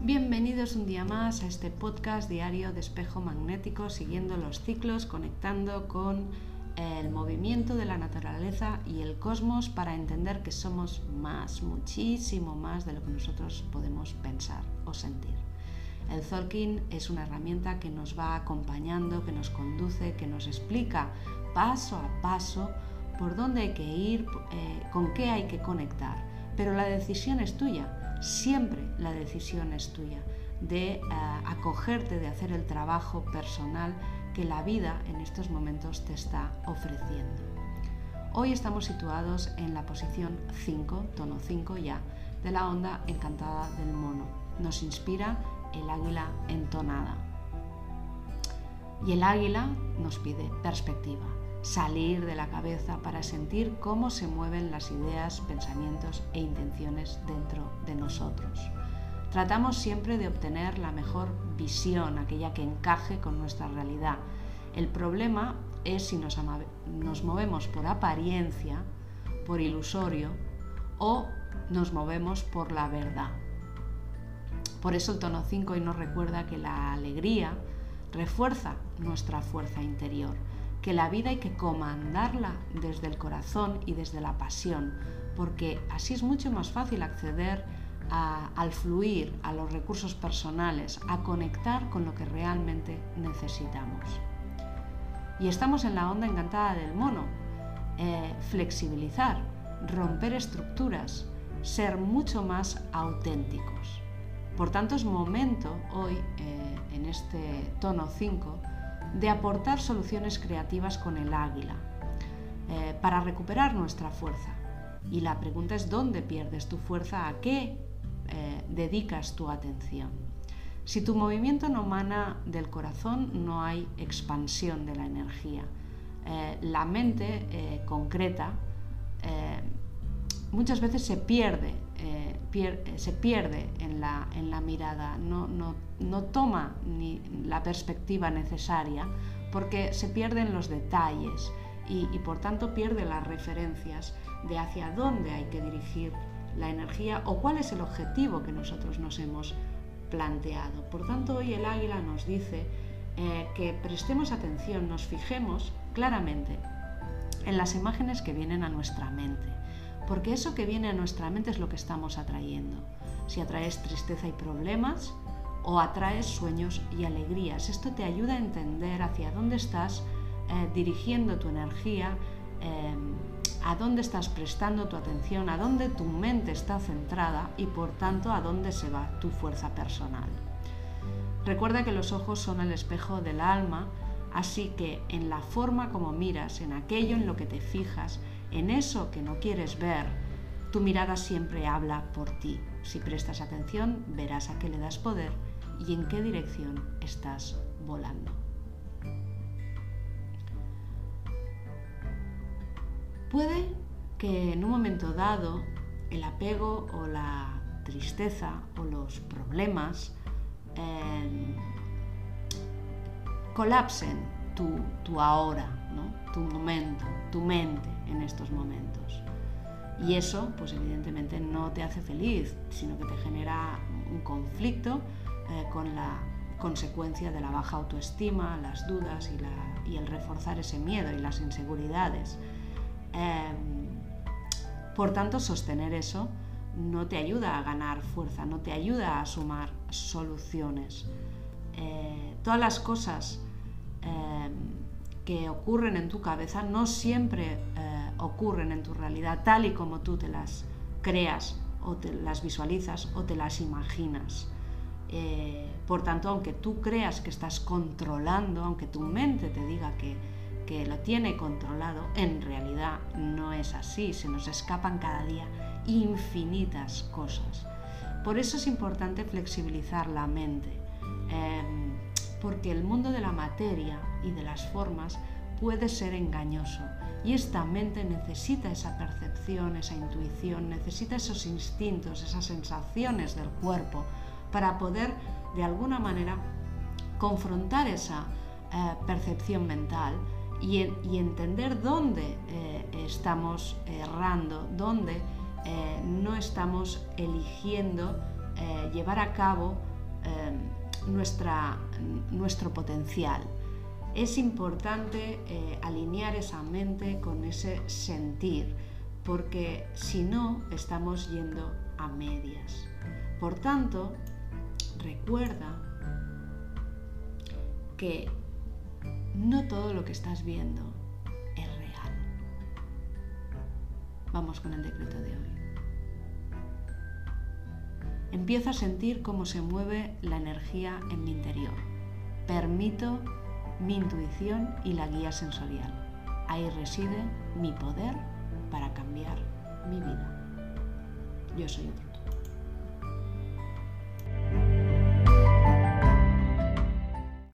Bienvenidos un día más a este podcast diario de espejo magnético, siguiendo los ciclos, conectando con el movimiento de la naturaleza y el cosmos para entender que somos más, muchísimo más de lo que nosotros podemos pensar o sentir. El Zolkin es una herramienta que nos va acompañando, que nos conduce, que nos explica paso a paso por dónde hay que ir, eh, con qué hay que conectar. Pero la decisión es tuya siempre la decisión es tuya de eh, acogerte, de hacer el trabajo personal que la vida en estos momentos te está ofreciendo. Hoy estamos situados en la posición 5, tono 5 ya, de la onda encantada del mono. Nos inspira el águila entonada. Y el águila nos pide perspectiva, salir de la cabeza para sentir cómo se mueven las ideas, pensamientos e intenciones dentro de nosotros. Tratamos siempre de obtener la mejor visión, aquella que encaje con nuestra realidad. El problema es si nos, movemos por apariencia, por ilusorio o nos movemos por la verdad. Por eso el tono 5 hoy nos recuerda que la alegría refuerza nuestra fuerza interior que la vida hay que comandarla desde el corazón y desde la pasión, porque así es mucho más fácil acceder al fluir, a los recursos personales, a conectar con lo que realmente necesitamos. Y estamos en la onda encantada del mono, eh, flexibilizar, romper estructuras, ser mucho más auténticos. Por tanto, es momento hoy, eh, en este tono 5, de aportar soluciones creativas con el águila eh, para recuperar nuestra fuerza. Y la pregunta es dónde pierdes tu fuerza, a qué eh, dedicas tu atención. Si tu movimiento no mana del corazón, no hay expansión de la energía. Eh, la mente concreta muchas veces se pierde eh, eh, se pierde en la, en la mirada, no, no, no, toma ni la perspectiva necesaria porque se pierden los detalles y, por tanto pierde las referencias de hacia dónde hay que dirigir la energía o cuál es el objetivo que nosotros nos hemos planteado. Por tanto, hoy el águila nos dice eh, que prestemos atención, nos fijemos claramente en las imágenes que vienen a nuestra mente porque eso que viene a nuestra mente es lo que estamos atrayendo. Si atraes tristeza y problemas o atraes sueños y alegrías, esto te ayuda a entender hacia dónde estás eh, dirigiendo tu energía, eh, a dónde estás prestando tu atención, a dónde tu mente está centrada y por tanto a dónde se va tu fuerza personal. Recuerda que los ojos son el espejo del alma, así que en la forma como miras, en aquello en lo que te fijas, en eso que no quieres ver, tu mirada siempre habla por ti. Si prestas atención, verás a qué le das poder y en qué dirección estás volando. Puede que en un momento dado el apego o la tristeza o los problemas em, colapsen tu, ahora, tu momento, tu mente en estos momentos. Y eso, pues evidentemente no te hace feliz, sino que te genera un conflicto eh, con la consecuencia de la baja autoestima, las dudas y, el reforzar ese miedo y las inseguridades. Em, por tanto, sostener eso no te ayuda a ganar fuerza, no te ayuda a sumar soluciones. Eh, todas las cosas em, que ocurren en tu cabeza no siempre eh, ocurren en tu realidad tal y como tú te las creas o te las visualizas o te las imaginas. Eh, por tanto, aunque tú creas que estás controlando, aunque tu mente te diga que, que lo tiene controlado, en realidad no es así, se nos escapan cada día infinitas cosas. Por eso es importante flexibilizar la mente, em, porque el mundo de la materia y de las formas puede ser engañoso y esta mente necesita esa percepción, esa intuición, necesita esos instintos, esas sensaciones del cuerpo para poder de alguna manera confrontar esa eh, percepción mental y, entender dónde eh, estamos errando, dónde eh, no estamos eligiendo llevar a cabo nuestra, nuestro potencial. Es importante alinear esa mente con ese sentir, porque si no, estamos yendo a medias. Por tanto, recuerda que no todo lo que estás viendo es real. Vamos con el decreto de hoy. Empiezo a sentir cómo se mueve la energía en mi interior. Permito mi intuición y la guía sensorial. Ahí reside mi poder para cambiar mi vida. Yo soy otro.